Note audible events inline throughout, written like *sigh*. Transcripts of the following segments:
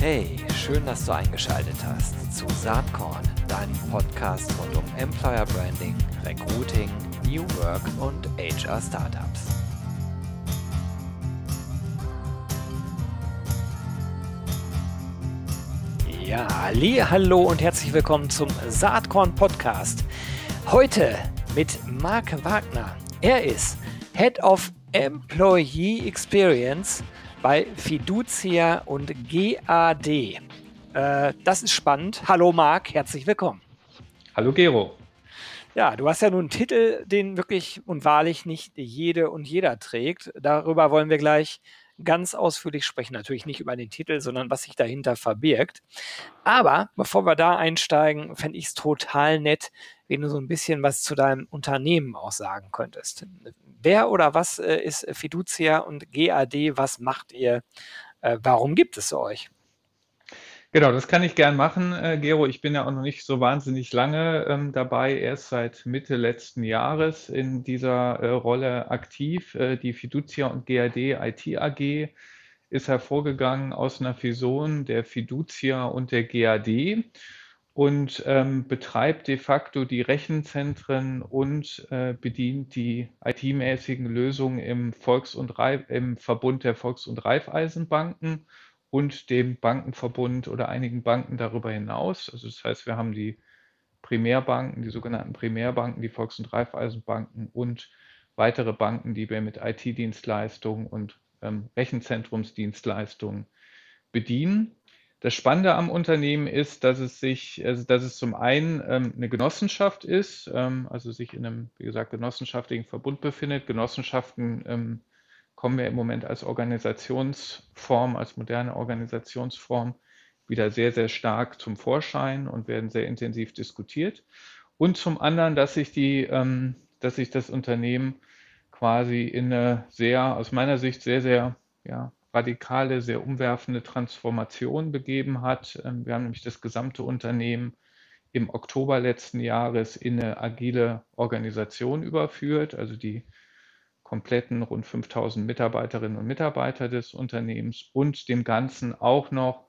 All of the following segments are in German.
Hey, schön, dass du eingeschaltet hast zu Saatkorn, deinem Podcast rund um Employer Branding, Recruiting, New Work und HR Startups. Ja, Ali, hallo und herzlich willkommen zum Saatkorn Podcast. Heute mit Marc Wagner. Er ist Head of Employee Experience bei Fiducia und GAD. Äh, das ist spannend. Hallo Marc, herzlich willkommen. Hallo Gero. Ja, du hast ja nun einen Titel, den wirklich und wahrlich nicht jede und jeder trägt. Darüber wollen wir gleich ganz ausführlich sprechen. Natürlich nicht über den Titel, sondern was sich dahinter verbirgt. Aber bevor wir da einsteigen, fände ich es total nett, wenn du so ein bisschen was zu deinem Unternehmen auch sagen könntest. Wer oder was äh, ist Fiducia und GAD? Was macht ihr? Äh, warum gibt es euch? Genau, das kann ich gern machen, äh, Gero. Ich bin ja auch noch nicht so wahnsinnig lange ähm, dabei, erst seit Mitte letzten Jahres in dieser äh, Rolle aktiv. Äh, die Fiducia und GAD IT AG ist hervorgegangen aus einer Fusion der Fiducia und der GAD und ähm, betreibt de facto die Rechenzentren und äh, bedient die IT-mäßigen Lösungen im, Volks- und Reif im Verbund der Volks- und Raiffeisenbanken und dem Bankenverbund oder einigen Banken darüber hinaus. Also das heißt, wir haben die Primärbanken, die sogenannten Primärbanken, die Volks- und Raiffeisenbanken und weitere Banken, die wir mit IT-Dienstleistungen und ähm, Rechenzentrumsdienstleistungen bedienen. Das Spannende am Unternehmen ist, dass es sich, also dass es zum einen ähm, eine Genossenschaft ist, ähm, also sich in einem, wie gesagt, genossenschaftlichen Verbund befindet. Genossenschaften ähm, kommen wir im Moment als Organisationsform, als moderne Organisationsform wieder sehr, sehr stark zum Vorschein und werden sehr intensiv diskutiert. Und zum anderen, dass sich die, ähm, dass sich das Unternehmen quasi in eine sehr, aus meiner Sicht sehr, sehr ja, radikale, sehr umwerfende Transformation begeben hat. Ähm, wir haben nämlich das gesamte Unternehmen im Oktober letzten Jahres in eine agile Organisation überführt, also die kompletten rund 5000 Mitarbeiterinnen und Mitarbeiter des Unternehmens und dem Ganzen auch noch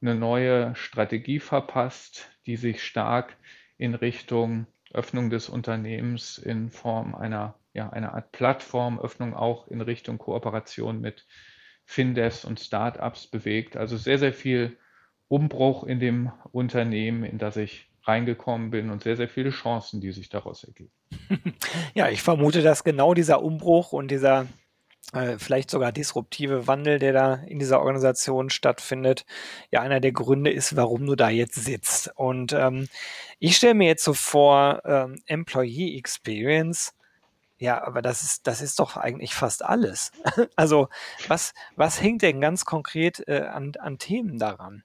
eine neue Strategie verpasst, die sich stark in Richtung Öffnung des Unternehmens in Form einer, ja, einer Art Plattformöffnung auch in Richtung Kooperation mit Findevs und Startups bewegt. Also sehr, sehr viel Umbruch in dem Unternehmen, in das ich reingekommen bin und sehr, sehr viele Chancen, die sich daraus ergeben. *laughs* Ja, ich vermute, dass genau dieser Umbruch und dieser äh, vielleicht sogar disruptive Wandel, der da in dieser Organisation stattfindet, ja einer der Gründe ist, warum du da jetzt sitzt. Und ähm, ich stelle mir jetzt so vor, ähm, Employee Experience ja, aber das ist, das ist doch eigentlich fast alles. *laughs* Also, was, was hängt denn ganz konkret äh, an, an Themen daran?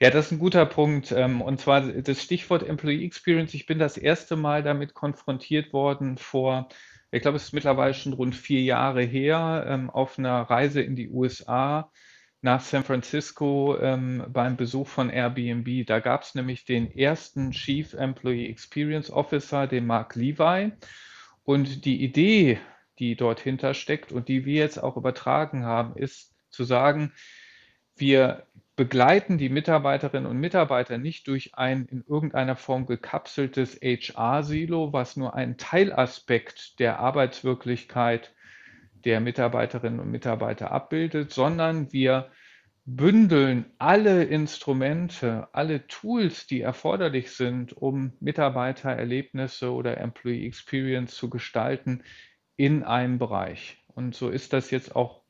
Ja, das ist ein guter Punkt. Ähm, und zwar das Stichwort Employee Experience. Ich bin das erste Mal damit konfrontiert worden vor, ich glaube, es ist mittlerweile schon rund vier Jahre her, ähm, auf einer Reise in die USA nach San Francisco ähm, beim Besuch von Airbnb. Da gab es nämlich den ersten Chief Employee Experience Officer, den Mark Levi. Und die Idee, die dort hinter steckt und die wir jetzt auch übertragen haben, ist zu sagen, wir begleiten die Mitarbeiterinnen und Mitarbeiter nicht durch ein in irgendeiner Form gekapseltes HR-Silo, was nur einen Teilaspekt der Arbeitswirklichkeit der Mitarbeiterinnen und Mitarbeiter abbildet, sondern wir bündeln alle Instrumente, alle Tools, die erforderlich sind, um Mitarbeitererlebnisse oder Employee Experience zu gestalten, in einem Bereich. Und so ist das jetzt auch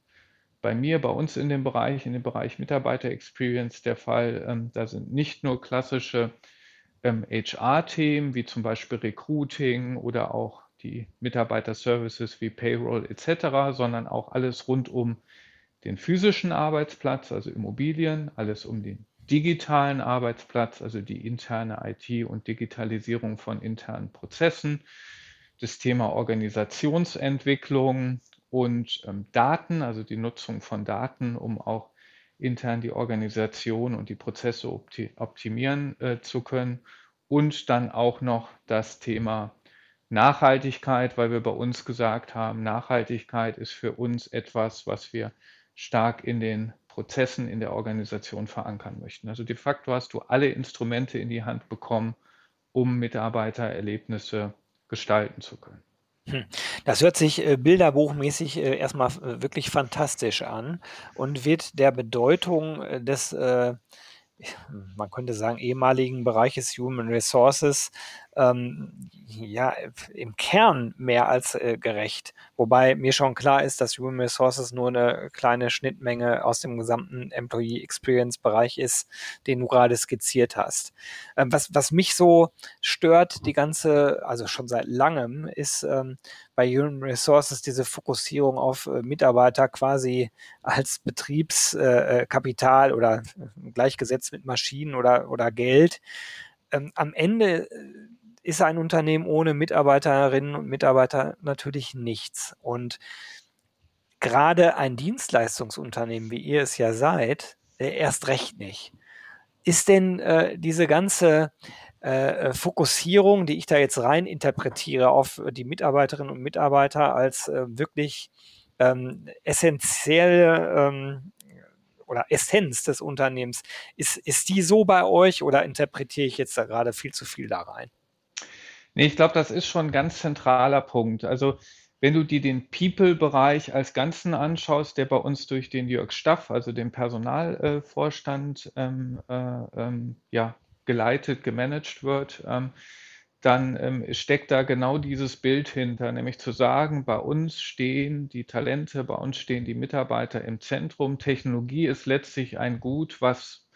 bei mir, bei uns in dem Bereich, in dem Bereich Mitarbeiter Experience der Fall. Ähm, da sind nicht nur klassische HR-Themen ähm, wie zum Beispiel Recruiting oder auch die Mitarbeiter-Services wie Payroll etc., sondern auch alles rund um den physischen Arbeitsplatz, also Immobilien, alles um den digitalen Arbeitsplatz, also die interne IT und Digitalisierung von internen Prozessen, das Thema Organisationsentwicklung und ähm, Daten, also die Nutzung von Daten, um auch intern die Organisation und die Prozesse opti optimieren äh, zu können. Und dann auch noch das Thema Nachhaltigkeit, weil wir bei uns gesagt haben, Nachhaltigkeit ist für uns etwas, was wir stark in den Prozessen in der Organisation verankern möchten. Also de facto hast du alle Instrumente in die Hand bekommen, um Mitarbeitererlebnisse gestalten zu können. Hm. Das hört sich äh, bilderbuchmäßig äh, erstmal äh, wirklich fantastisch an und wird der Bedeutung äh, des äh, man könnte sagen, ehemaligen Bereiches Human Resources ähm, ja, im Kern mehr als äh, gerecht. Wobei mir schon klar ist, dass Human Resources nur eine kleine Schnittmenge aus dem gesamten Employee Experience Bereich ist, den du gerade skizziert hast. Ähm, was, was mich so stört, die ganze, also schon seit langem, ist ähm, bei Human Resources diese Fokussierung auf äh, Mitarbeiter quasi als Betriebskapital äh, äh oder gleichgesetzt mit Maschinen oder, oder Geld. Ähm, am Ende äh, ist ein Unternehmen ohne Mitarbeiterinnen und Mitarbeiter natürlich nichts. Und gerade ein Dienstleistungsunternehmen, wie ihr es ja seid, äh, erst recht nicht. Ist denn äh, diese ganze äh, Fokussierung, die ich da jetzt rein interpretiere auf die Mitarbeiterinnen und Mitarbeiter als äh, wirklich ähm, essentielle ähm, oder Essenz des Unternehmens, ist, ist die so bei euch oder interpretiere ich jetzt da gerade viel zu viel da rein? Nee, ich glaube, das ist schon ein ganz zentraler Punkt. Also wenn du dir den People-Bereich als Ganzen anschaust, der bei uns durch den Jörg Staff, also den Personalvorstand, ähm, äh, ähm, ja, geleitet, gemanagt wird, ähm, dann ähm, steckt da genau dieses Bild hinter, nämlich zu sagen, bei uns stehen die Talente, bei uns stehen die Mitarbeiter im Zentrum. Technologie ist letztlich ein Gut, was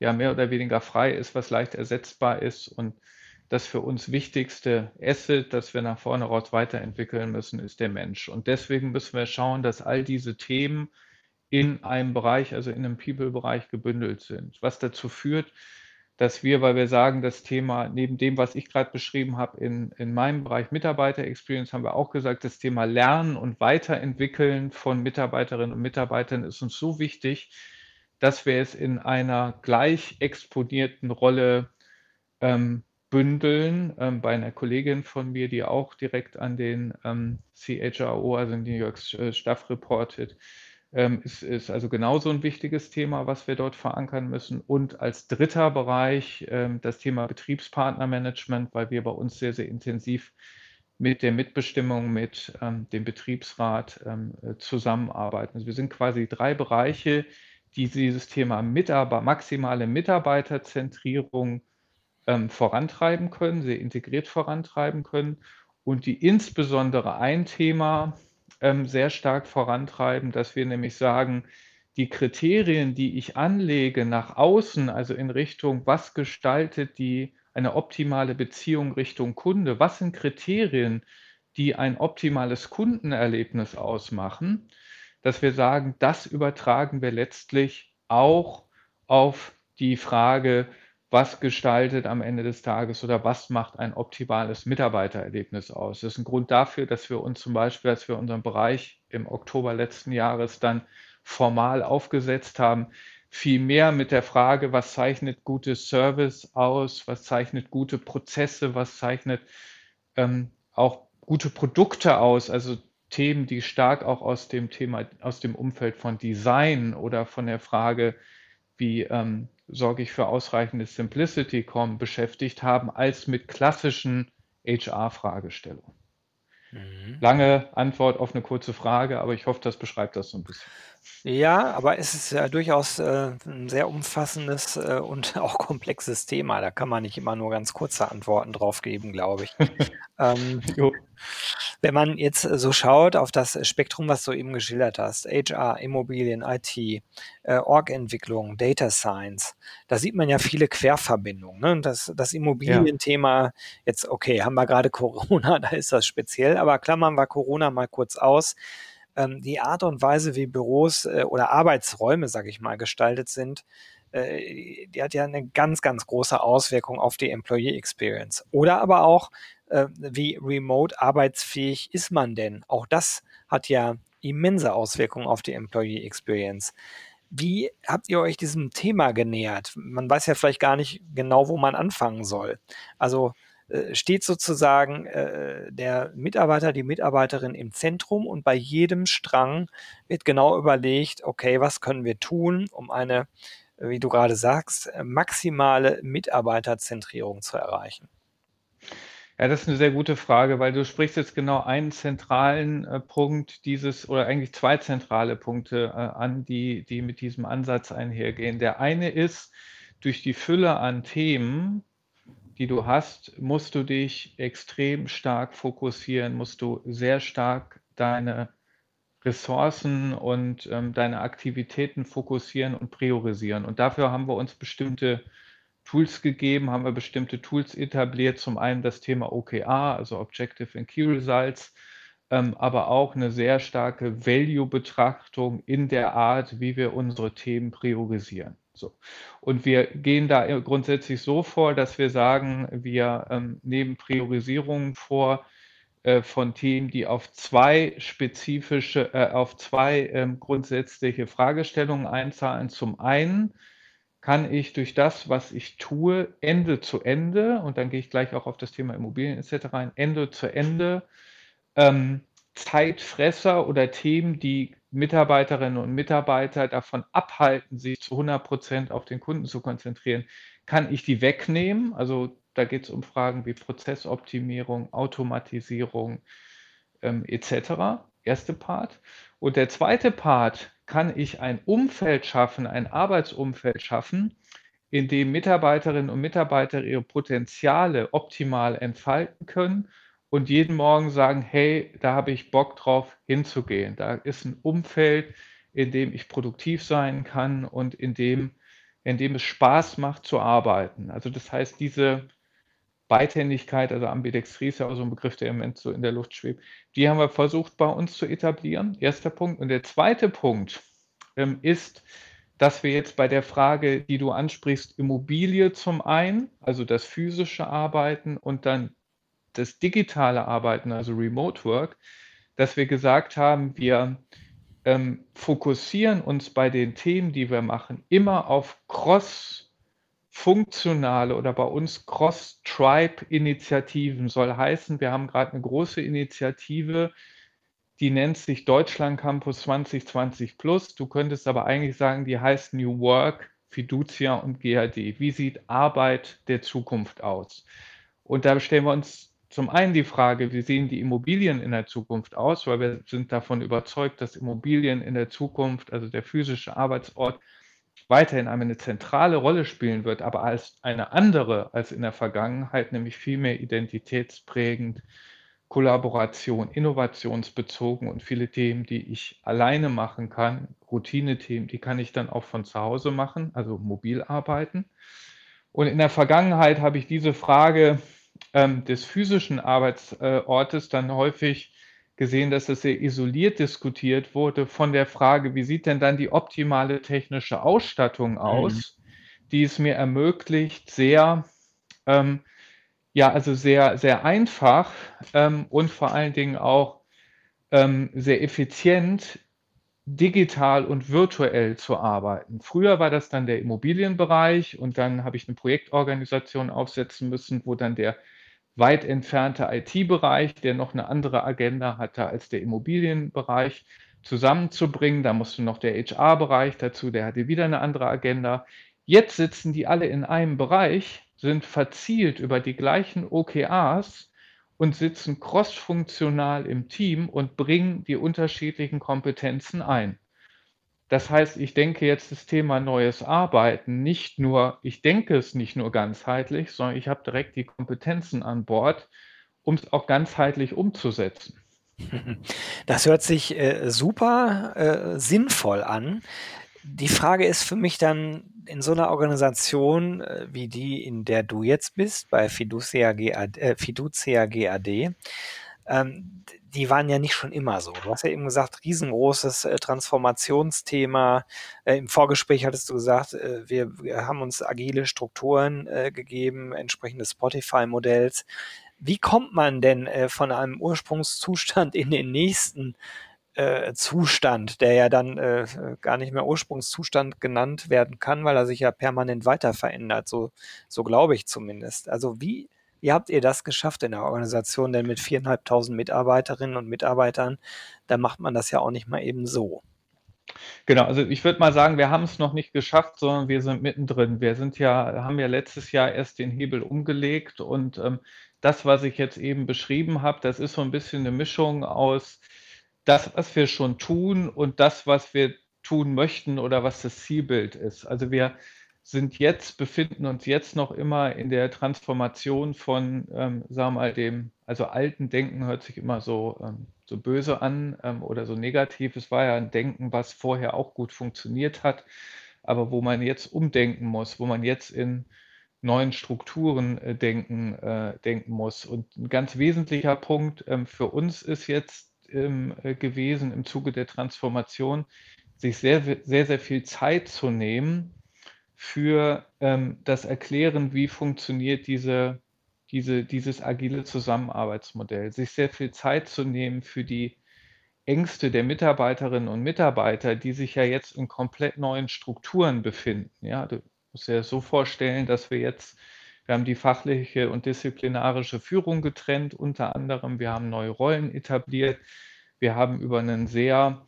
ja mehr oder weniger frei ist, was leicht ersetzbar ist und das für uns wichtigste Asset, das wir nach vorne raus weiterentwickeln müssen, ist der Mensch. Und deswegen müssen wir schauen, dass all diese Themen in einem Bereich, also in einem People-Bereich gebündelt sind, was dazu führt, dass wir, weil wir sagen, das Thema, neben dem, was ich gerade beschrieben habe, in, in meinem Bereich Mitarbeiter-Experience, haben wir auch gesagt, das Thema Lernen und Weiterentwickeln von Mitarbeiterinnen und Mitarbeitern ist uns so wichtig, dass wir es in einer gleich exponierten Rolle ähm, bündeln ähm, bei einer Kollegin von mir, die auch direkt an den ähm, CHRO, also New York äh, Staff reportet. Ähm, ist, ist also genauso ein wichtiges Thema, was wir dort verankern müssen. Und als dritter Bereich ähm, das Thema Betriebspartnermanagement, weil wir bei uns sehr, sehr intensiv mit der Mitbestimmung, mit ähm, dem Betriebsrat ähm, äh, zusammenarbeiten. Also wir sind quasi drei Bereiche, die dieses Thema Mitarbeiter, maximale Mitarbeiterzentrierung ähm, vorantreiben können, sehr integriert vorantreiben können und die insbesondere ein Thema ähm, sehr stark vorantreiben, dass wir nämlich sagen, die Kriterien, die ich anlege nach außen, also in Richtung, was gestaltet die eine optimale Beziehung Richtung Kunde, was sind Kriterien, die ein optimales Kundenerlebnis ausmachen, dass wir sagen, das übertragen wir letztlich auch auf die Frage, was gestaltet am Ende des Tages oder was macht ein optimales Mitarbeitererlebnis aus. Das ist ein Grund dafür, dass wir uns zum Beispiel, als wir unseren Bereich im Oktober letzten Jahres dann formal aufgesetzt haben, viel mehr mit der Frage, was zeichnet gutes Service aus, was zeichnet gute Prozesse, was zeichnet ähm, auch gute Produkte aus, also Themen, die stark auch aus dem Thema, aus dem Umfeld von Design oder von der Frage, wie ähm, sorge ich für ausreichende Simplicity kommen, beschäftigt haben, als mit klassischen HR-Fragestellungen. Mhm. Lange Antwort auf eine kurze Frage, aber ich hoffe, das beschreibt das so ein bisschen. Ja, aber es ist ja durchaus äh, ein sehr umfassendes äh, und *laughs* auch komplexes Thema. Da kann man nicht immer nur ganz kurze Antworten drauf geben, glaube ich. ähm, *laughs* wenn man jetzt so schaut auf das Spektrum, was du eben geschildert hast, HR, Immobilien, IT, äh, Org-Entwicklung, Data Science, da sieht man ja viele Querverbindungen. Ne? Das, das Immobilienthema, jetzt okay, haben wir gerade Corona, *laughs* da ist das speziell, aber klammern wir Corona mal kurz aus ähm, die Art und Weise, wie Büros äh, oder Arbeitsräume, sage ich mal, gestaltet sind, äh, die hat ja eine ganz, ganz große Auswirkung auf die Employee Experience. Oder aber auch, äh, wie remote arbeitsfähig ist man denn? Auch das hat ja immense Auswirkungen auf die Employee Experience. Wie habt ihr euch diesem Thema genähert? Man weiß ja vielleicht gar nicht genau, wo man anfangen soll. Also steht sozusagen äh, der Mitarbeiter, die Mitarbeiterin im Zentrum und bei jedem Strang wird genau überlegt, okay, was können wir tun, um eine, wie du gerade sagst, maximale Mitarbeiterzentrierung zu erreichen? Ja, das ist eine sehr gute Frage, weil du sprichst jetzt genau einen zentralen äh, Punkt dieses oder eigentlich zwei zentrale Punkte äh, an, die, die mit diesem Ansatz einhergehen. Der eine ist, durch die Fülle an Themen, die du hast, musst du dich extrem stark fokussieren, musst du sehr stark deine Ressourcen und ähm, deine Aktivitäten fokussieren und priorisieren. Und dafür haben wir uns bestimmte Tools gegeben, haben wir bestimmte Tools etabliert. Zum einen das Thema OKR, also Objective and Key Results, ähm, aber auch eine sehr starke Value-Betrachtung in der Art, wie wir unsere Themen priorisieren. So. Und wir gehen da grundsätzlich so vor, dass wir sagen, wir ähm, nehmen Priorisierungen vor äh, von Themen, die auf zwei spezifische, äh, auf zwei ähm, grundsätzliche Fragestellungen einzahlen. Zum einen kann ich durch das, was ich tue, Ende zu Ende, und dann gehe ich gleich auch auf das Thema Immobilien etc. ein, Ende zu Ende, ähm, Zeitfresser oder Themen, die Mitarbeiterinnen und Mitarbeiter davon abhalten, sich zu 100 Prozent auf den Kunden zu konzentrieren, kann ich die wegnehmen. Also da geht es um Fragen wie Prozessoptimierung, Automatisierung ähm, etc. Erste Part. Und der zweite Part kann ich ein Umfeld schaffen, ein Arbeitsumfeld schaffen, in dem Mitarbeiterinnen und Mitarbeiter ihre Potenziale optimal entfalten können und jeden Morgen sagen, hey, da habe ich Bock drauf hinzugehen. Da ist ein Umfeld, in dem ich produktiv sein kann und in dem, in dem es Spaß macht zu arbeiten. Also das heißt, diese Beidhändigkeit, also Ambidextrie ist ja auch so ein Begriff, der im Moment so in der Luft schwebt. Die haben wir versucht bei uns zu etablieren. Erster Punkt. Und der zweite Punkt ähm, ist, dass wir jetzt bei der Frage, die du ansprichst, Immobilie zum einen, also das physische Arbeiten und dann das digitale Arbeiten, also Remote Work, dass wir gesagt haben, wir ähm, fokussieren uns bei den Themen, die wir machen, immer auf Cross- funktionale oder bei uns Cross-Tribe-Initiativen soll heißen, wir haben gerade eine große Initiative, die nennt sich Deutschland Campus 2020 Plus. Du könntest aber eigentlich sagen, die heißt New Work, Fiducia und GAD. Wie sieht Arbeit der Zukunft aus? Und da stellen wir uns zum einen die Frage, wie sehen die Immobilien in der Zukunft aus, weil wir sind davon überzeugt, dass Immobilien in der Zukunft, also der physische Arbeitsort, weiterhin eine zentrale Rolle spielen wird, aber als eine andere als in der Vergangenheit, nämlich viel mehr identitätsprägend, Kollaboration, innovationsbezogen und viele Themen, die ich alleine machen kann, Routine-Themen, die kann ich dann auch von zu Hause machen, also mobil arbeiten. Und in der Vergangenheit habe ich diese Frage ähm, des physischen Arbeitsortes dann häufig gesehen, dass es sehr isoliert diskutiert wurde von der Frage, wie sieht denn dann die optimale technische Ausstattung mhm. aus, mhm. die es mir ermöglicht, sehr, ähm, ja, also sehr, sehr einfach ähm, und vor allen Dingen auch ähm, sehr effizient digital und virtuell zu arbeiten. Früher war das dann der Immobilienbereich und dann habe ich eine Projektorganisation aufsetzen müssen, wo dann der weit entfernte IT-Bereich, der noch eine andere Agenda hatte als der Immobilienbereich, zusammenzubringen. Da musste noch der HR-Bereich dazu, der hatte wieder eine andere Agenda. Jetzt sitzen die alle in einem Bereich, sind verzielt über die gleichen OKRs und sitzen crossfunktional im Team und bringen die unterschiedlichen Kompetenzen ein. Das heißt, ich denke jetzt das Thema neues Arbeiten nicht nur, ich denke es nicht nur ganzheitlich, sondern ich habe direkt die Kompetenzen an Bord, um es auch ganzheitlich umzusetzen. *laughs* Das hört sich äh, super äh, sinnvoll an. Die Frage ist für mich dann in so einer Organisation äh, wie die, in der du jetzt bist, bei Fiducia GAD, äh, Fiducia GAD, ähm, die waren ja nicht schon immer so. Du hast ja eben gesagt, riesengroßes äh, Transformationsthema. Äh, Im Vorgespräch hattest du gesagt, äh, wir, wir, haben uns agile Strukturen äh, gegeben, entsprechend Spotify-Modells. Wie kommt man denn äh, von einem Ursprungszustand in den nächsten äh, Zustand, der ja dann gar nicht mehr Ursprungszustand genannt werden kann, weil er sich ja permanent weiter verändert, so, so glaube ich zumindest. Also wie Wie habt ihr das geschafft in der Organisation? Denn mit 4.500 Mitarbeiterinnen und Mitarbeitern, da macht man das ja auch nicht mal eben so. Genau, also ich würde mal sagen, wir haben es noch nicht geschafft, sondern wir sind mittendrin. Wir sind ja, haben ja letztes Jahr erst den Hebel umgelegt und ähm, das, was ich jetzt eben beschrieben habe, das ist so ein bisschen eine Mischung aus das, was wir schon tun und das, was wir tun möchten oder was das Zielbild ist. Also wir sind jetzt, befinden uns jetzt noch immer in der Transformation von, ähm, sagen wir mal, dem, also alten Denken hört sich immer so, ähm, so böse an ähm, oder so negativ. Es war ja ein Denken, was vorher auch gut funktioniert hat, aber wo man jetzt umdenken muss, wo man jetzt in neuen Strukturen äh, denken, äh, denken muss. Und ein ganz wesentlicher Punkt ähm, für uns ist jetzt ähm, äh, gewesen im Zuge der Transformation, sich sehr, sehr, sehr viel Zeit zu nehmen, für ähm, das Erklären, wie funktioniert diese, diese, dieses agile Zusammenarbeitsmodell, sich sehr viel Zeit zu nehmen für die Ängste der Mitarbeiterinnen und Mitarbeiter, die sich ja jetzt in komplett neuen Strukturen befinden. Ja, du musst dir das so vorstellen, dass wir jetzt, wir haben die fachliche und disziplinarische Führung getrennt, unter anderem, wir haben neue Rollen etabliert, wir haben über einen sehr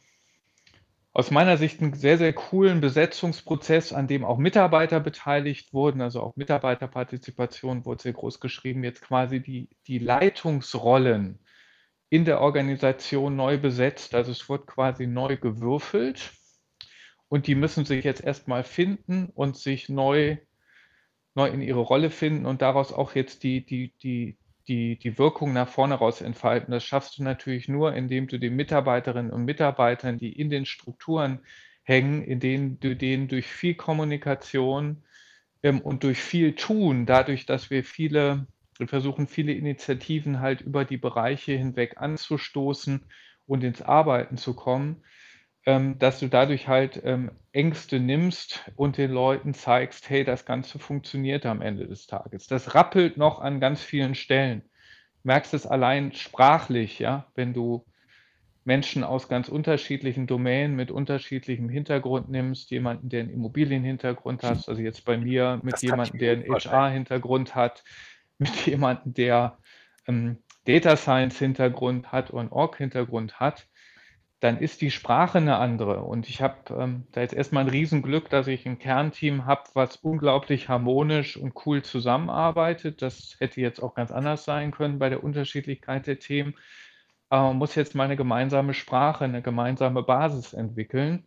aus meiner Sicht einen sehr, sehr coolen Besetzungsprozess, an dem auch Mitarbeiter beteiligt wurden, also auch Mitarbeiterpartizipation wurde sehr groß geschrieben, jetzt quasi die, die Leitungsrollen in der Organisation neu besetzt. Also es wird quasi neu gewürfelt und die müssen sich jetzt erstmal finden und sich neu, neu in ihre Rolle finden und daraus auch jetzt die, die, die, die, die Wirkung nach vorne raus entfalten. Das schaffst du natürlich nur, indem du den Mitarbeiterinnen und Mitarbeitern, die in den Strukturen hängen, in denen du denen durch viel Kommunikation ähm, und durch viel Tun, dadurch, dass wir viele, wir versuchen viele Initiativen halt über die Bereiche hinweg anzustoßen und ins Arbeiten zu kommen, dass du dadurch halt ähm, Ängste nimmst und den Leuten zeigst, hey, das Ganze funktioniert am Ende des Tages. Das rappelt noch an ganz vielen Stellen. Du merkst es allein sprachlich, ja, wenn du Menschen aus ganz unterschiedlichen Domänen mit unterschiedlichem Hintergrund nimmst, jemanden, der einen Immobilienhintergrund hat, also jetzt bei mir mit jemandem, der einen HR-Hintergrund hat, mit jemandem, der ähm, Data Science-Hintergrund hat und Org-Hintergrund hat, dann ist die Sprache eine andere. Und ich habe ähm, da jetzt erstmal ein Riesenglück, dass ich ein Kernteam habe, was unglaublich harmonisch und cool zusammenarbeitet. Das hätte jetzt auch ganz anders sein können bei der Unterschiedlichkeit der Themen. Aber man muss jetzt mal eine gemeinsame Sprache, eine gemeinsame Basis entwickeln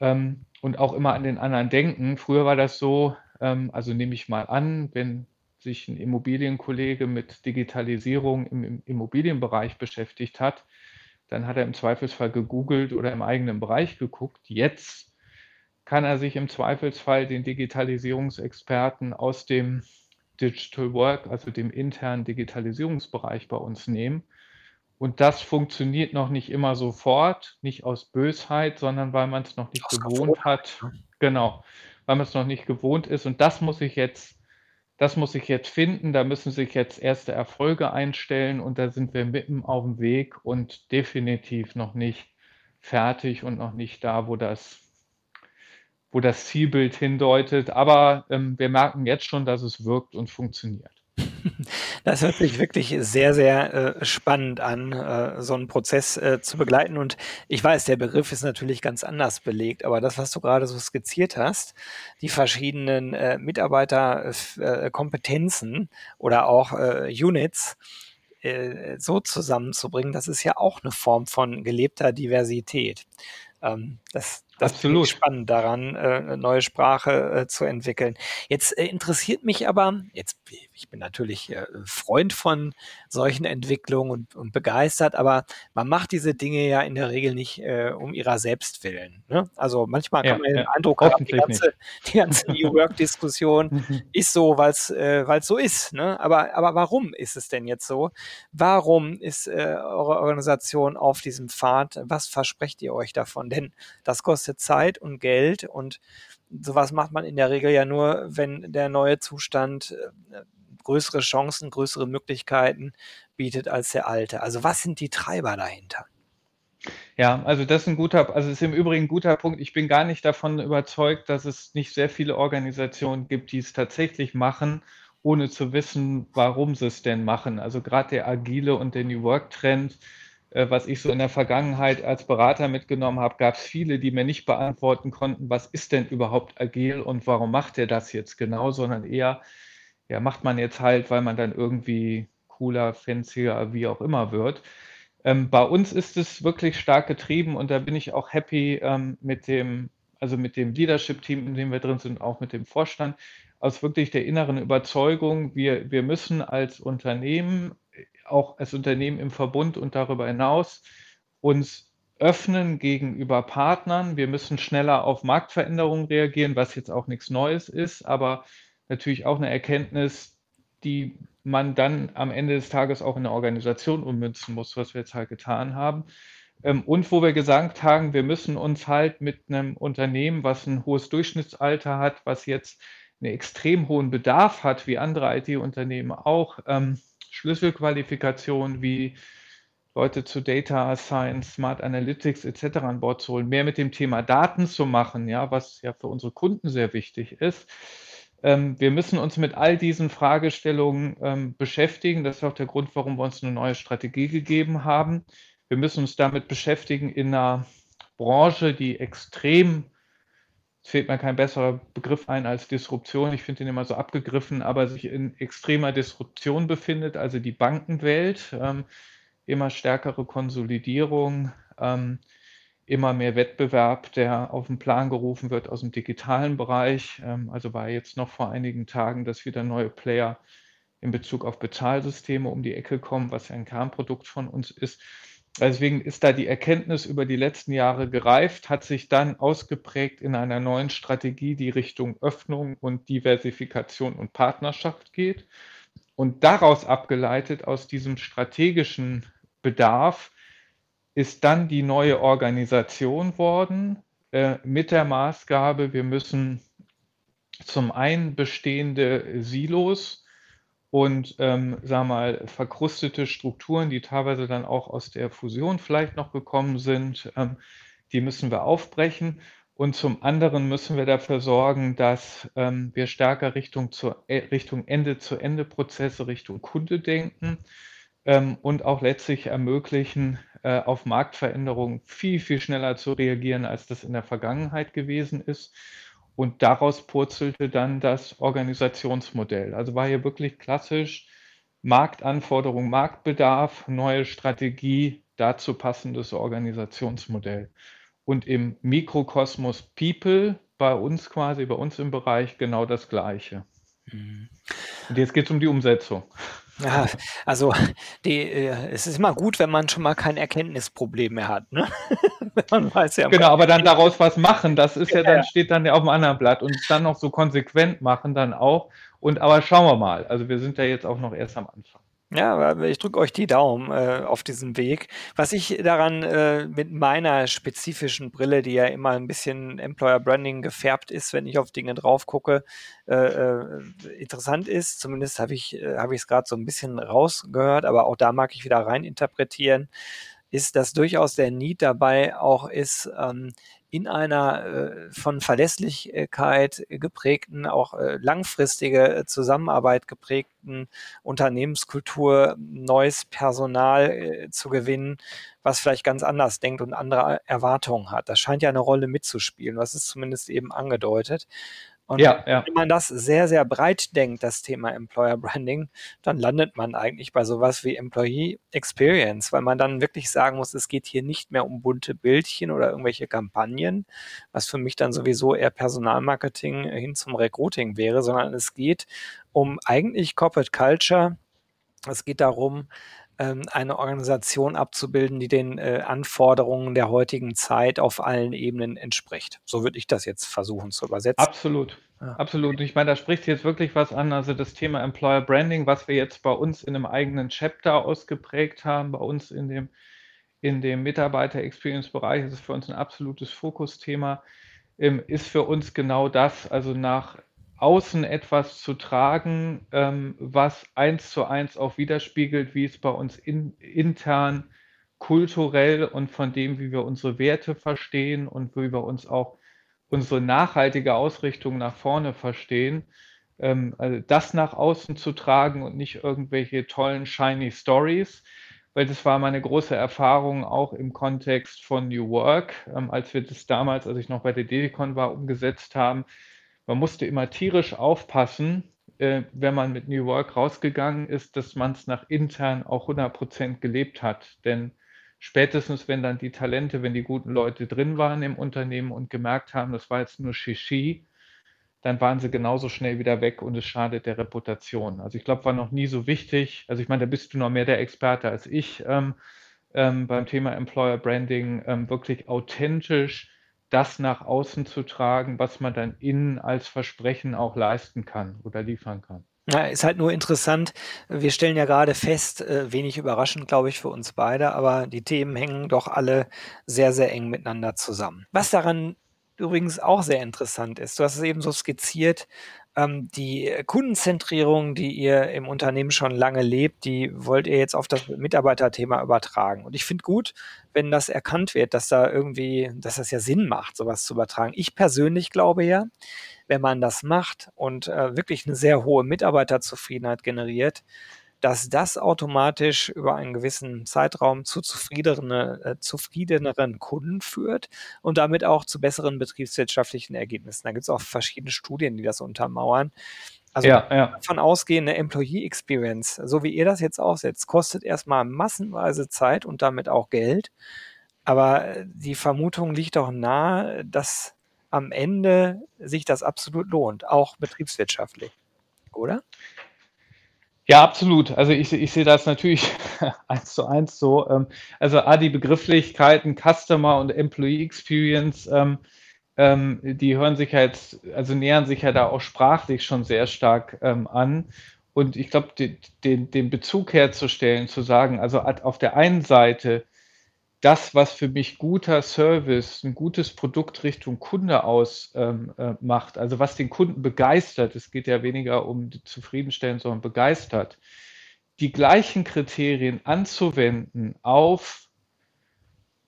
ähm, und auch immer an den anderen denken. Früher war das so, ähm, also nehme ich mal an, wenn sich ein Immobilienkollege mit Digitalisierung im, im Immobilienbereich beschäftigt hat, dann hat er im Zweifelsfall gegoogelt oder im eigenen Bereich geguckt. Jetzt kann er sich im Zweifelsfall den Digitalisierungsexperten aus dem Digital Work, also dem internen Digitalisierungsbereich bei uns nehmen. Und das funktioniert noch nicht immer sofort, nicht aus Bösheit, sondern weil man es noch nicht gewohnt hat. Genau, weil man es noch nicht gewohnt ist. Und das muss ich jetzt das muss ich jetzt finden, da müssen sich jetzt erste Erfolge einstellen und da sind wir mitten auf dem Weg und definitiv noch nicht fertig und noch nicht da, wo das, wo das Zielbild hindeutet. Aber ähm, wir merken jetzt schon, dass es wirkt und funktioniert. Das hört sich wirklich sehr, sehr äh, spannend an, äh, so einen Prozess äh, zu begleiten. Und ich weiß, der Begriff ist natürlich ganz anders belegt, aber das, was du gerade so skizziert hast, die verschiedenen äh, Mitarbeiterkompetenzen äh, oder auch äh, Units, so zusammenzubringen, das ist ja auch eine Form von gelebter Diversität. Ähm, das, das Absolut. spannend daran, äh, eine neue Sprache äh, zu entwickeln. Jetzt äh, interessiert mich aber, jetzt, ich bin natürlich Freund von solchen Entwicklungen und, und, begeistert, aber man macht diese Dinge ja in der Regel nicht um ihrer selbst willen. Ne? Also manchmal ja, kann man ja, den Eindruck haben, die ganze, die ganze New Work-Diskussion *laughs* mhm. ist so, weil es so ist. Ne? Aber, aber warum ist es denn jetzt so? Warum ist eure Organisation auf diesem Pfad? Was versprecht ihr euch davon? Denn das kostet kostet Zeit und Geld und sowas macht man in der Regel ja nur, wenn der neue Zustand äh, größere Chancen, größere Möglichkeiten bietet als der alte. Also was sind die Treiber dahinter? Ja, also das ist ein guter, also ist im Übrigen ein guter Punkt. Ich bin gar nicht davon überzeugt, dass es nicht sehr viele Organisationen gibt, die es tatsächlich machen ohne zu wissen, warum sie es denn machen. Also gerade der agile und der New Work-Trend, äh, was ich so in der Vergangenheit als Berater mitgenommen habe, gab es viele, die mir nicht beantworten konnten, was ist denn überhaupt agil und warum macht er das jetzt genau, sondern eher, ja, macht man jetzt halt, weil man dann irgendwie cooler, fancier, wie auch immer wird. Ähm, bei uns ist es wirklich stark getrieben und da bin ich auch happy ähm, mit dem, also mit dem Leadership-Team, in dem wir drin sind, auch mit dem Vorstand, aus wirklich der inneren Überzeugung, wir, wir müssen als Unternehmen, auch als Unternehmen im Verbund und darüber hinaus, uns öffnen gegenüber Partnern. Wir müssen schneller auf Marktveränderungen reagieren, was jetzt auch nichts Neues ist, aber natürlich auch eine Erkenntnis, die man dann am Ende des Tages auch in der Organisation ummünzen muss, was wir jetzt halt getan haben. Ähm, und wo wir gesagt haben, wir müssen uns halt mit einem Unternehmen, was ein hohes Durchschnittsalter hat, was jetzt einen extrem hohen Bedarf hat, wie andere IT-Unternehmen auch, ähm, Schlüsselqualifikationen wie Leute zu Data Science, Smart Analytics etc. an Bord zu holen, mehr mit dem Thema Daten zu machen, ja, was ja für unsere Kunden sehr wichtig ist. Ähm, wir müssen uns mit all diesen Fragestellungen ähm, beschäftigen. Das ist auch der Grund, warum wir uns eine neue Strategie gegeben haben. Wir müssen uns damit beschäftigen in einer Branche, die extrem es fehlt mir kein besserer Begriff ein als Disruption. Ich finde ihn immer so abgegriffen, aber sich in extremer Disruption befindet, also die Bankenwelt, ähm, immer stärkere Konsolidierung, ähm, immer mehr Wettbewerb, der auf den Plan gerufen wird aus dem digitalen Bereich. Ähm, also war jetzt noch vor einigen Tagen, dass wieder neue Player in Bezug auf Bezahlsysteme um die Ecke kommen, was ja ein Kernprodukt von uns ist. Deswegen ist da die Erkenntnis über die letzten Jahre gereift, hat sich dann ausgeprägt in einer neuen Strategie, die Richtung Öffnung und Diversifikation und Partnerschaft geht. Und daraus abgeleitet, aus diesem strategischen Bedarf, ist dann die neue Organisation worden äh, mit der Maßgabe, wir müssen zum einen bestehende Silos und ähm, sag mal, verkrustete Strukturen, die teilweise dann auch aus der Fusion vielleicht noch gekommen sind, ähm, die müssen wir aufbrechen. Und zum anderen müssen wir dafür sorgen, dass ähm, wir stärker Richtung, zur, äh, Richtung Ende-zu-Ende-Prozesse, Richtung Kunde denken ähm, und auch letztlich ermöglichen, äh, auf Marktveränderungen viel, viel schneller zu reagieren, als das in der Vergangenheit gewesen ist. Und daraus purzelte dann das Organisationsmodell. Also war hier wirklich klassisch Marktanforderung, Marktbedarf, neue Strategie, dazu passendes Organisationsmodell. Und im Mikrokosmos People, bei uns quasi, bei uns im Bereich genau das Gleiche. Und jetzt geht es um die Umsetzung. Ja, also die, äh, es ist immer gut, wenn man schon mal kein Erkenntnisproblem mehr hat. Ne? *laughs* man weiß ja genau, aber dann daraus was machen, das ist ja, ja dann steht dann ja auf dem anderen Blatt und es dann noch so konsequent machen dann auch. Und aber schauen wir mal. Also wir sind ja jetzt auch noch erst am Anfang. Ja, ich drücke euch die Daumen äh, auf diesem Weg. Was ich daran äh, mit meiner spezifischen Brille, die ja immer ein bisschen Employer Branding gefärbt ist, wenn ich auf Dinge drauf gucke, äh, äh interessant ist, zumindest habe ich äh, es gerade so ein bisschen rausgehört, aber auch da mag ich wieder rein interpretieren, ist, dass durchaus der Need dabei auch ist, ähm, in einer äh, von Verlässlichkeit geprägten, auch äh, langfristige Zusammenarbeit geprägten Unternehmenskultur neues Personal äh, zu gewinnen, was vielleicht ganz anders denkt und andere Erwartungen hat. Das scheint ja eine Rolle mitzuspielen. was ist zumindest eben angedeutet. Und ja, ja. wenn man das sehr, sehr breit denkt, das Thema Employer Branding, dann landet man eigentlich bei sowas wie Employee Experience, weil man dann wirklich sagen muss, es geht hier nicht mehr um bunte Bildchen oder irgendwelche Kampagnen, was für mich dann sowieso eher Personalmarketing hin zum Recruiting wäre, sondern es geht um eigentlich Corporate Culture. Es geht darum, ähm, eine Organisation abzubilden, die den äh, Anforderungen der heutigen Zeit auf allen Ebenen entspricht. So würde ich das jetzt versuchen zu übersetzen. Absolut. Ja. Absolut. Ich meine, da spricht jetzt wirklich was an. Also das Thema Employer Branding, was wir jetzt bei uns in einem eigenen Chapter ausgeprägt haben, bei uns in dem, in dem Mitarbeiter-Experience-Bereich, ist für uns ein absolutes Fokusthema, ähm, ist für uns genau das. Also nach außen etwas zu tragen, ähm, was eins zu eins auch widerspiegelt, wie es bei uns in, intern kulturell und von dem, wie wir unsere Werte verstehen und wie wir uns auch unsere nachhaltige Ausrichtung nach vorne verstehen. ähm, also das nach außen zu tragen und nicht irgendwelche tollen, shiny Stories, weil das war meine große Erfahrung auch im Kontext von New Work, ähm, als wir das damals, als ich noch bei der Dedicon war, umgesetzt haben. Man musste immer tierisch aufpassen, äh, wenn man mit New Work rausgegangen ist, dass man es nach intern auch 100 Prozent gelebt hat. Denn spätestens, wenn dann die Talente, wenn die guten Leute drin waren im Unternehmen und gemerkt haben, das war jetzt nur Shishi, dann waren sie genauso schnell wieder weg und es schadet der Reputation. Also ich glaube, war noch nie so wichtig. Also ich meine, da bist du noch mehr der Experte als ich ähm, ähm, beim Thema Employer Branding, ähm, wirklich authentisch das nach außen zu tragen, was man dann innen als Versprechen auch leisten kann oder liefern kann. Ja, ist halt nur interessant. Wir stellen ja gerade fest, äh, wenig überraschend, glaube ich, für uns beide, aber die Themen hängen doch alle sehr, sehr eng miteinander zusammen. Was daran übrigens auch sehr interessant ist, du hast es eben so skizziert, ähm, die Kundenzentrierung, die ihr im Unternehmen schon lange lebt, die wollt ihr jetzt auf das Mitarbeiterthema übertragen. Und ich finde gut, wenn das erkannt wird, dass da irgendwie, dass das ja Sinn macht, sowas zu übertragen. Ich persönlich glaube ja, wenn man das macht und äh, wirklich eine sehr hohe Mitarbeiterzufriedenheit generiert, dass das automatisch über einen gewissen Zeitraum zu zufriedenere, äh, zufriedeneren Kunden führt und damit auch zu besseren betriebswirtschaftlichen Ergebnissen. Da gibt es auch verschiedene Studien, die das untermauern. Also ja, ja. davon ausgehen, eine Employee Experience, so wie ihr das jetzt aufsetzt, kostet erstmal massenweise Zeit und damit auch Geld. Aber äh, die Vermutung liegt doch nahe, dass am Ende sich das absolut lohnt, auch betriebswirtschaftlich, oder? Ja, absolut. Also ich, ich sehe das natürlich *laughs* eins zu eins so. Ähm, also A, die Begrifflichkeiten Customer und Employee Experience, ähm, ähm, die hören sich jetzt, also nähern sich ja da auch sprachlich schon sehr stark an. Und ich glaube, den, den Bezug herzustellen, zu sagen, also auf der einen Seite das, was für mich guter Service, ein gutes Produkt Richtung Kunde ausmacht, ähm, äh, also was den Kunden begeistert, es geht ja weniger um zufriedenstellen, sondern begeistert, die gleichen Kriterien anzuwenden auf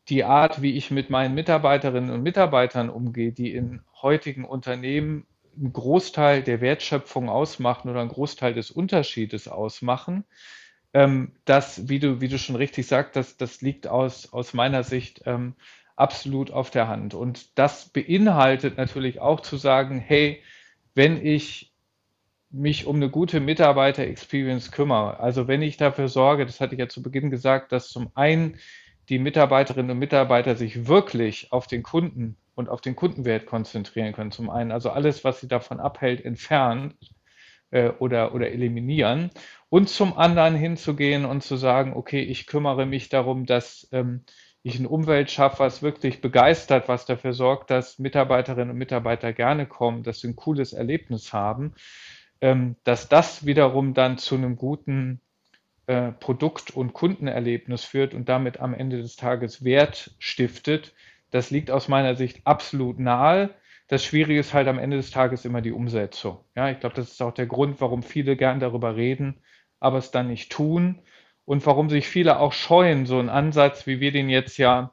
die Art, wie ich mit meinen Mitarbeiterinnen und Mitarbeitern umgehe, die in heutigen Unternehmen einen Großteil der Wertschöpfung ausmachen oder einen Großteil des Unterschiedes ausmachen, ähm, das, wie du, wie du schon richtig sagst, das, das liegt aus, aus meiner Sicht ähm, absolut auf der Hand. Und das beinhaltet natürlich auch zu sagen, hey, wenn ich mich um eine gute Mitarbeiter-Experience kümmere, also wenn ich dafür sorge, das hatte ich ja zu Beginn gesagt, dass zum einen die Mitarbeiterinnen und Mitarbeiter sich wirklich auf den Kunden und auf den Kundenwert konzentrieren können. Zum einen, also alles, was sie davon abhält, entfernen äh, oder, oder eliminieren und zum anderen hinzugehen und zu sagen, okay, ich kümmere mich darum, dass ähm, ich ein Umwelt schaffe, was wirklich begeistert, was dafür sorgt, dass Mitarbeiterinnen und Mitarbeiter gerne kommen, dass sie ein cooles Erlebnis haben, ähm, dass das wiederum dann zu einem guten äh, Produkt- und Kundenerlebnis führt und damit am Ende des Tages Wert stiftet. Das liegt aus meiner Sicht absolut nahe. Das Schwierige ist halt am Ende des Tages immer die Umsetzung. Ja, ich glaube, das ist auch der Grund, warum viele gern darüber reden, aber es dann nicht tun und warum sich viele auch scheuen, so einen Ansatz, wie wir den jetzt ja,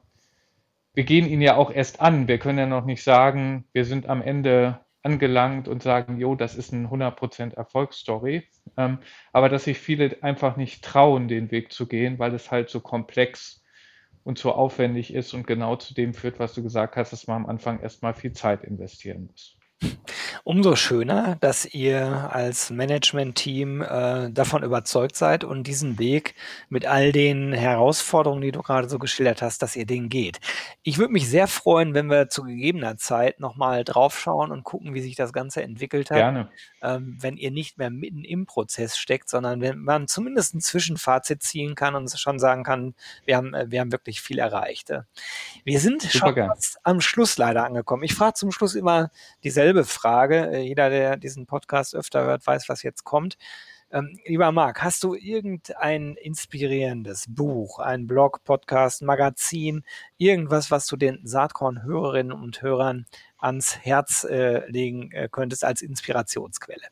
wir gehen ihn ja auch erst an. Wir können ja noch nicht sagen, wir sind am Ende angelangt und sagen, jo, das ist ein 100% Erfolgsstory. Ähm, aber dass sich viele einfach nicht trauen, den Weg zu gehen, weil es halt so komplex und so aufwendig ist und genau zu dem führt, was du gesagt hast, dass man am Anfang erstmal viel Zeit investieren muss. Umso schöner, dass ihr als Management-Team äh, davon überzeugt seid und diesen Weg mit all den Herausforderungen, die du gerade so geschildert hast, dass ihr den geht. Ich würde mich sehr freuen, wenn wir zu gegebener Zeit nochmal draufschauen und gucken, wie sich das Ganze entwickelt hat. Gerne. Ähm, wenn ihr nicht mehr mitten im Prozess steckt, sondern wenn man zumindest ein Zwischenfazit ziehen kann und schon sagen kann, wir haben, äh, wir haben wirklich viel erreicht. Wir sind Super schon am Schluss leider angekommen. Ich frage zum Schluss immer dieselbe dieselbe Frage. Äh, jeder, der diesen Podcast öfter hört, weiß, was jetzt kommt. Ähm, lieber Marc, hast du irgendein inspirierendes Buch, ein Blog, Podcast, Magazin, irgendwas, was du den Saatkorn-Hörerinnen und Hörern ans Herz äh, legen äh, könntest als Inspirationsquelle?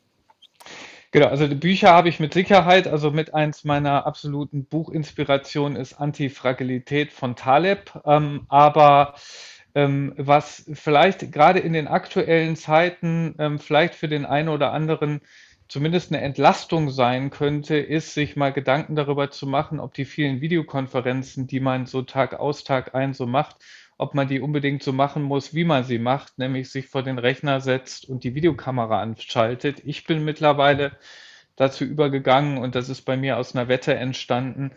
Genau, also die Bücher habe ich mit Sicherheit. Also mit eins meiner absoluten Buchinspirationen ist Antifragilität von Taleb. Ähm, aber was vielleicht gerade in den aktuellen Zeiten ähm, vielleicht für den einen oder anderen zumindest eine Entlastung sein könnte, ist, sich mal Gedanken darüber zu machen, ob die vielen Videokonferenzen, die man so Tag aus, Tag ein so macht, ob man die unbedingt so machen muss, wie man sie macht, nämlich sich vor den Rechner setzt und die Videokamera anschaltet. Ich bin mittlerweile dazu übergegangen und das ist bei mir aus einer Wette entstanden,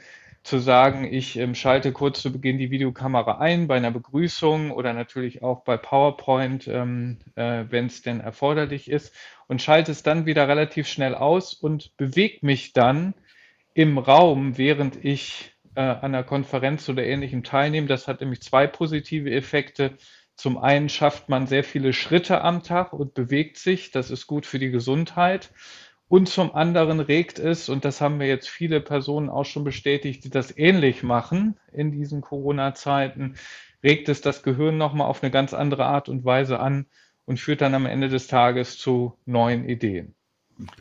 zu sagen, ich ähm, schalte kurz zu Beginn die Videokamera ein bei einer Begrüßung oder natürlich auch bei PowerPoint, ähm, äh, wenn es denn erforderlich ist und schalte es dann wieder relativ schnell aus und bewege mich dann im Raum, während ich äh, an einer Konferenz oder ähnlichem teilnehme. Das hat nämlich zwei positive Effekte. Zum einen schafft man sehr viele Schritte am Tag und bewegt sich. Das ist gut für die Gesundheit. Und zum anderen regt es, und das haben wir jetzt viele Personen auch schon bestätigt, die das ähnlich machen in diesen Corona-Zeiten, regt es das Gehirn nochmal auf eine ganz andere Art und Weise an und führt dann am Ende des Tages zu neuen Ideen.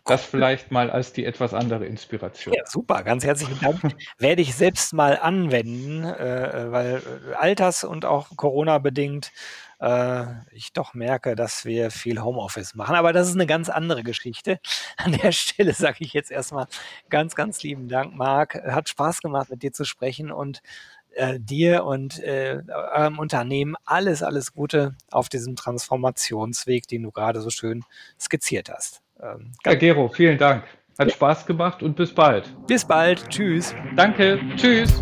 Das vielleicht mal als die etwas andere Inspiration. Ja, super, ganz herzlichen Dank. *laughs* Werde ich selbst mal anwenden, äh, weil äh, alters- und auch Corona-bedingt äh, ich doch merke, dass wir viel Homeoffice machen. Aber das ist eine ganz andere Geschichte. *laughs* An der Stelle sage ich jetzt erstmal ganz, ganz lieben Dank, Marc. Hat Spaß gemacht, mit dir zu sprechen und äh, dir und äh, eurem Unternehmen alles, alles Gute auf diesem Transformationsweg, den du gerade so schön skizziert hast. Ähm, ja, Gero, vielen Dank. Hat Spaß gemacht und bis bald. Bis bald. Tschüss. Danke. Tschüss.